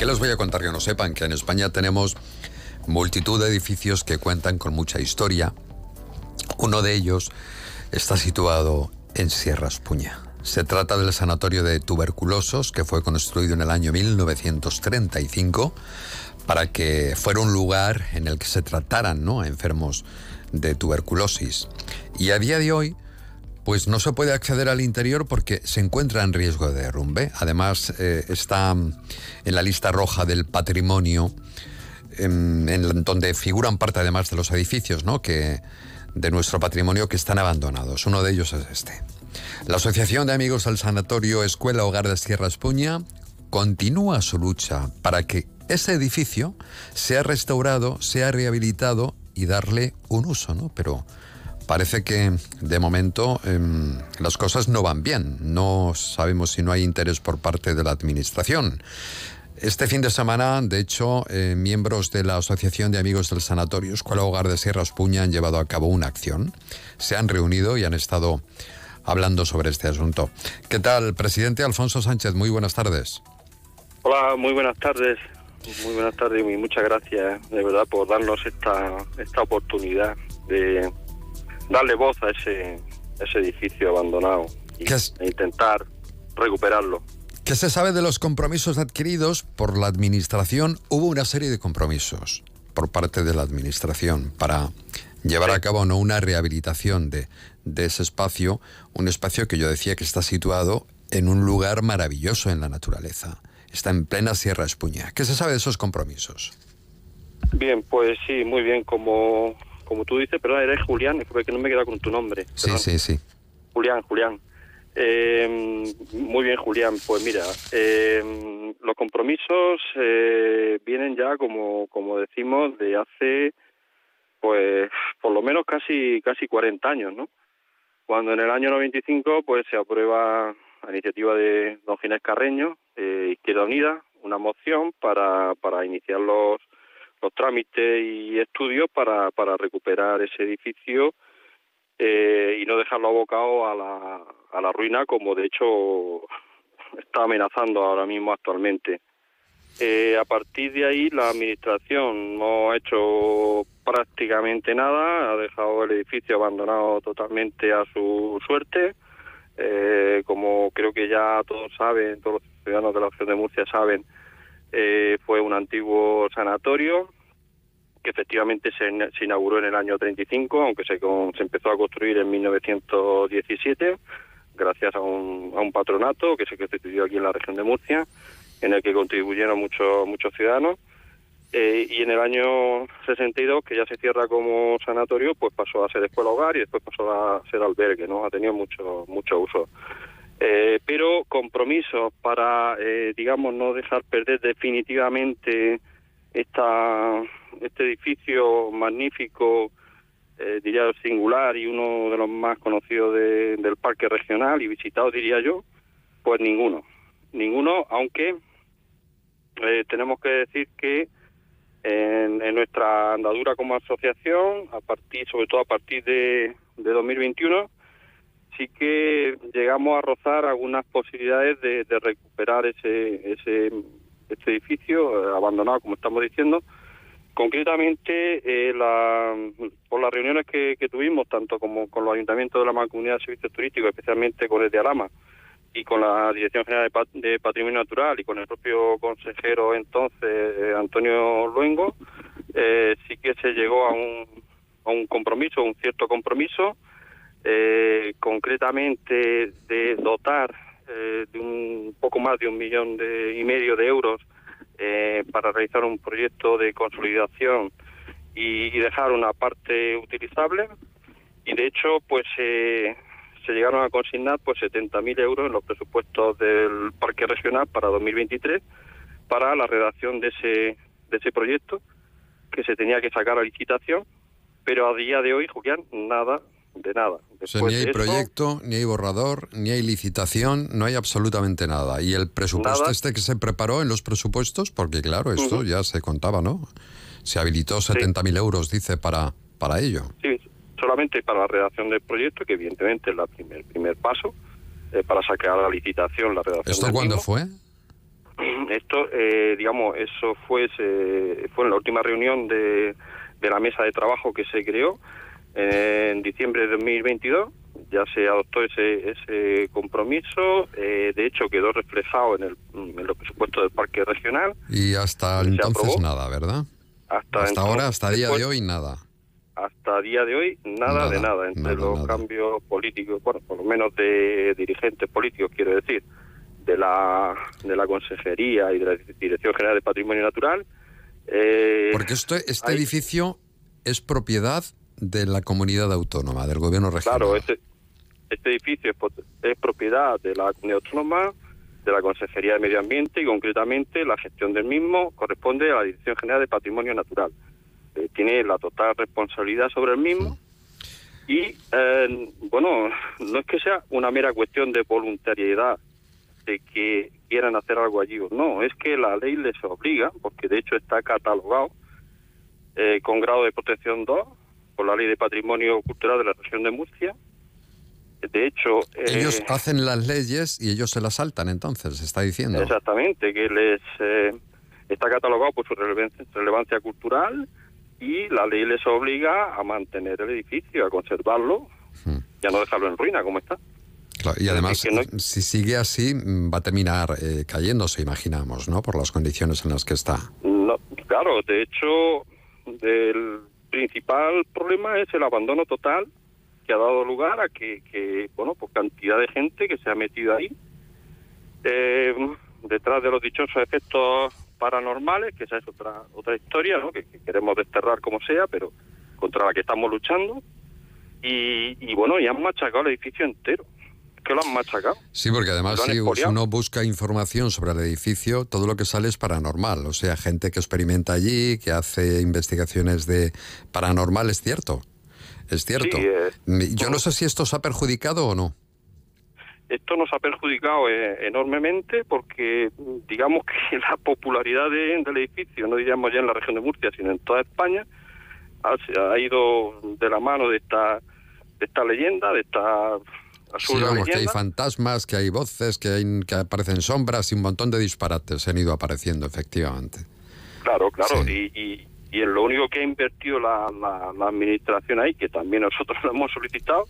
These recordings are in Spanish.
¿Qué les voy a contar que no sepan? Que en España tenemos multitud de edificios que cuentan con mucha historia. Uno de ellos está situado en Sierra Espuña. Se trata del sanatorio de tuberculosos que fue construido en el año 1935 para que fuera un lugar en el que se trataran ¿no? a enfermos de tuberculosis. Y a día de hoy, pues no se puede acceder al interior porque se encuentra en riesgo de derrumbe. Además, eh, está en la lista roja del patrimonio, en, en, donde figuran parte además de los edificios ¿no? que, de nuestro patrimonio que están abandonados. Uno de ellos es este. La Asociación de Amigos del Sanatorio Escuela Hogar de Sierra Espuña continúa su lucha para que ese edificio sea restaurado, sea rehabilitado y darle un uso, ¿no? Pero parece que de momento em, las cosas no van bien. No sabemos si no hay interés por parte de la Administración. Este fin de semana, de hecho, eh, miembros de la Asociación de Amigos del Sanatorio Escuela Hogar de Sierra Espuña han llevado a cabo una acción. Se han reunido y han estado hablando sobre este asunto. ¿Qué tal, presidente Alfonso Sánchez? Muy buenas tardes. Hola, muy buenas tardes. Muy buenas tardes y muchas gracias, de verdad, por darnos esta, esta oportunidad de darle voz a ese, ese edificio abandonado y, e intentar recuperarlo. ¿Qué se sabe de los compromisos adquiridos por la Administración? Hubo una serie de compromisos por parte de la Administración para llevar a cabo no una rehabilitación de, de ese espacio, un espacio que yo decía que está situado en un lugar maravilloso en la naturaleza. Está en plena Sierra Espuña. ¿Qué se sabe de esos compromisos? Bien, pues sí, muy bien. Como, como tú dices, pero eres Julián, es porque no me queda con tu nombre. Sí, sí, sí. Julián, Julián. Eh, muy bien, Julián. Pues mira, eh, los compromisos eh, vienen ya, como, como decimos, de hace, pues, por lo menos casi casi 40 años, ¿no? Cuando en el año 95, pues, se aprueba a iniciativa de don Ginés Carreño, eh, Izquierda Unida, una moción para, para iniciar los, los trámites y estudios para, para recuperar ese edificio eh, y no dejarlo abocado a la, a la ruina como de hecho está amenazando ahora mismo actualmente. Eh, a partir de ahí la administración no ha hecho prácticamente nada, ha dejado el edificio abandonado totalmente a su suerte. Eh, como creo que ya todos saben, todos los ciudadanos de la región de Murcia saben, eh, fue un antiguo sanatorio que efectivamente se, inauguró en el año 35, aunque se, se empezó a construir en 1917, gracias a un, a un patronato que se constituyó aquí en la región de Murcia, en el que contribuyeron muchos muchos ciudadanos. Eh, y en el año 62, que ya se cierra como sanatorio, pues pasó a ser escuela hogar y después pasó a ser albergue, ¿no? Ha tenido mucho mucho uso. Compromisos para, eh, digamos, no dejar perder definitivamente esta, este edificio magnífico, eh, diría singular y uno de los más conocidos de, del parque regional y visitado, diría yo, pues ninguno. Ninguno, aunque eh, tenemos que decir que en, en, nuestra andadura como asociación, a partir, sobre todo a partir de, de 2021, sí que llegamos a rozar algunas posibilidades de, recuperar ese, ese este edificio eh, abandonado, como estamos diciendo. Concretamente, eh, la, por las reuniones que, que, tuvimos, tanto como con los ayuntamientos de la Mancomunidad de Servicios Turísticos, especialmente con el de Alama, y con la Dirección General de, Patrimonio Natural y con el propio consejero entonces, eh, Antonio Luengo, eh, sí que se llegó a un, a un compromiso, un cierto compromiso, eh, concretamente de dotar eh, de un poco más de un millón de, y medio de euros eh, para realizar un proyecto de consolidación y, dejar una parte utilizable. Y de hecho pues eh, se llegaron a consignar pues 70.000 euros en los presupuestos del parque regional para 2023 para la redacción de ese de ese proyecto que se tenía que sacar a licitación. Pero a día de hoy Julián nada de nada. O sea, ni hay proyecto, ni hay borrador, ni hay licitación, no hay absolutamente nada. Y el presupuesto Nada. este que se preparó en los presupuestos, porque claro, esto ya se contaba, ¿no? Se habilitó 70.000 euros, dice, para, para ello. sí, solamente para la redacción del proyecto, que evidentemente es la primer, primer paso, eh, para sacar la licitación la redacción ¿Esto del cuándo mismo. fue? Esto, eh, digamos, eso fue, fue en la última reunión de, de la mesa de trabajo que se creó en diciembre de 2022 ya se adoptó ese, ese compromiso, eh, de hecho quedó reflejado en, el, en los presupuestos del Parque Regional. Y hasta entonces nada, ¿verdad? Hasta, ahora, hasta día de hoy, nada. Hasta día de hoy, nada, de nada, entre los cambios políticos, bueno, por lo menos de dirigentes políticos, quiero decir, de la, de la Consejería y de la Dirección General de Patrimonio Natural. Eh, Porque esto, este edificio es propiedad de la comunidad autónoma, del gobierno regional. Claro, este, este edificio es, propiedad de la comunidad autónoma, de la Consejería de Medio Ambiente y concretamente la gestión del mismo corresponde a la Dirección General de Patrimonio Natural. Eh, tiene la total responsabilidad sobre el mismo y, eh, bueno, no es que sea una mera cuestión de voluntariedad de que quieran hacer algo allí o no, es que la ley les obliga, porque de hecho está catalogado eh, con grado de protección 2 la Ley de Patrimonio Cultural de la región de Murcia, de hecho... Ellos eh, hacen las leyes y ellos se las saltan, entonces, está diciendo. Exactamente, que les eh, está catalogado por su relevancia, cultural y la ley les obliga a mantener el edificio, a conservarlo, hmm. y a no dejarlo en ruina como está. y además, si sigue así, va a terminar eh, cayéndose, imaginamos, ¿no? Por las condiciones en las que está. No, claro, de hecho, el principal problema es el abandono total ha dado lugar a que, bueno, pues cantidad de gente que se ha metido ahí eh, detrás de los dichosos efectos paranormales, que esa es otra otra historia, ¿no? Que, queremos desterrar como sea, pero contra la que estamos luchando. Y, bueno, y han machacado el edificio entero. Que lo han machacado? Sí, porque además si uno busca información sobre el edificio, todo lo que sale es paranormal. O sea, gente que experimenta allí, que hace investigaciones de paranormal, es cierto. Es cierto. Eh, Yo no sé si esto os ha perjudicado o no. Esto nos ha perjudicado eh, enormemente porque digamos que la popularidad del edificio, no diríamos ya en la región de Murcia, sino en toda España, ha, ido de la mano de esta, de esta leyenda, de esta sí, vamos, que hay fantasmas, que hay voces, que, hay, que aparecen sombras y un montón de disparates han ido apareciendo, efectivamente. Claro, claro, y, y en lo único que ha invertido la, la, administración ahí, que también nosotros lo hemos solicitado,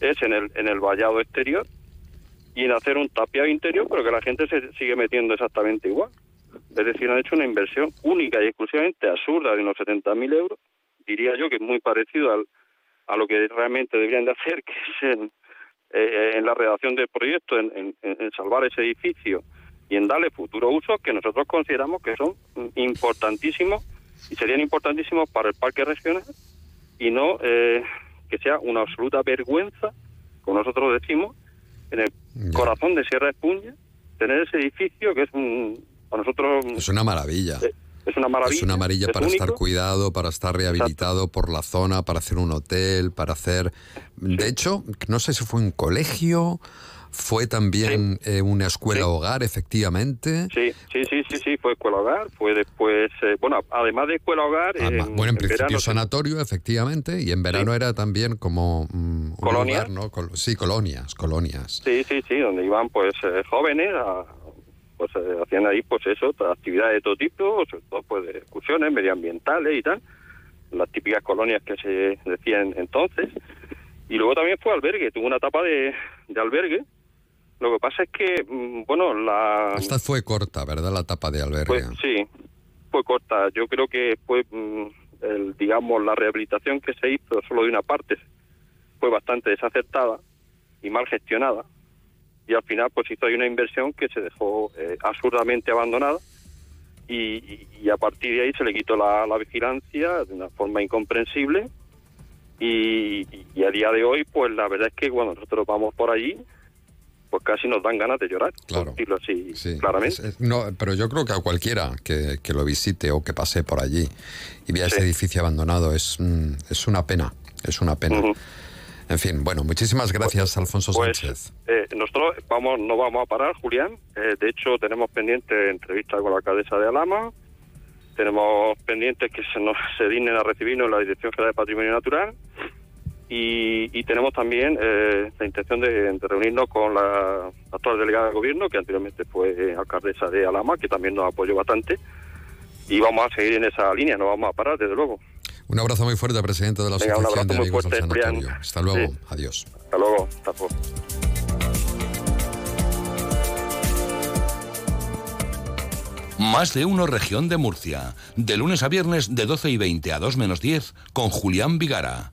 es en el, en el vallado exterior y en hacer un tapiado interior, pero que la gente se sigue metiendo exactamente igual. Es decir, han hecho una inversión única y exclusivamente absurda de unos 70.000 euros. Diría yo que es muy parecido al, a lo que realmente deberían de hacer, que es en, eh, en la redacción del proyecto, en, en salvar ese edificio y en darle futuro uso que nosotros consideramos que son importantísimos y serían importantísimos para el parque regional y no eh, que sea una absoluta vergüenza, como nosotros decimos, en el corazón de Sierra Espuña, tener ese edificio que es un, para nosotros... Es una maravilla. Eh, es una maravilla. Es una maravilla para estar cuidado, para estar rehabilitado por la zona, para hacer un hotel, para hacer... De hecho, no sé si fue un colegio fue también eh, una escuela hogar, efectivamente. Sí, sí, sí, sí, sí, fue escuela hogar. Fue después, eh, bueno, además de escuela hogar. bueno, en, principio sanatorio, efectivamente, y en verano era también como. Mm, sí, colonias, colonias. Sí, sí, sí, donde iban pues eh, jóvenes pues hacían ahí pues eso, actividades de todo tipo, sobre todo pues de excursiones medioambientales y tal, las típicas colonias que se decían entonces. Y luego también fue albergue, tuvo una etapa de, de albergue, lo que pasa es que, mm, bueno, la... Esta fue corta, ¿verdad? La etapa de albergue. sí, fue corta. Yo creo que fue, mm, el, digamos, la rehabilitación que se hizo solo de una parte fue bastante desacertada y mal gestionada. Y al final, pues hizo ahí una inversión que se dejó eh, absurdamente abandonada. Y, y, a partir de ahí se le quitó la, la vigilancia de una forma incomprensible. Y, y, a día de hoy, pues la verdad es que cuando nosotros vamos por allí, pues casi nos dan ganas de llorar, claro. decirlo así claramente. no, pero yo creo que a cualquiera que, lo visite o que pase por allí y vea ese edificio abandonado es, mm, es una pena, es una pena. En fin, bueno, muchísimas gracias, pues, Alfonso pues, Sánchez. Eh, nosotros vamos, no vamos a parar, Julián. Eh, de hecho, tenemos pendiente entrevista con la alcaldesa de Alama. Tenemos pendientes que se nos se dignen a recibirnos en la Dirección General de Patrimonio Natural y, tenemos también eh, la intención de, reunirnos con la actual delegada de gobierno, que anteriormente fue alcaldesa de Alama, que también nos apoyó bastante, y vamos a seguir en esa línea, no vamos a parar, desde luego. Un abrazo muy fuerte, presidente de la Asociación de Amigos del Sanatorio. Hasta luego, adiós. Hasta luego, hasta luego. Más de uno región de Murcia. De lunes a viernes de 12 y 20 a 2 menos 10 con Julián Vigara.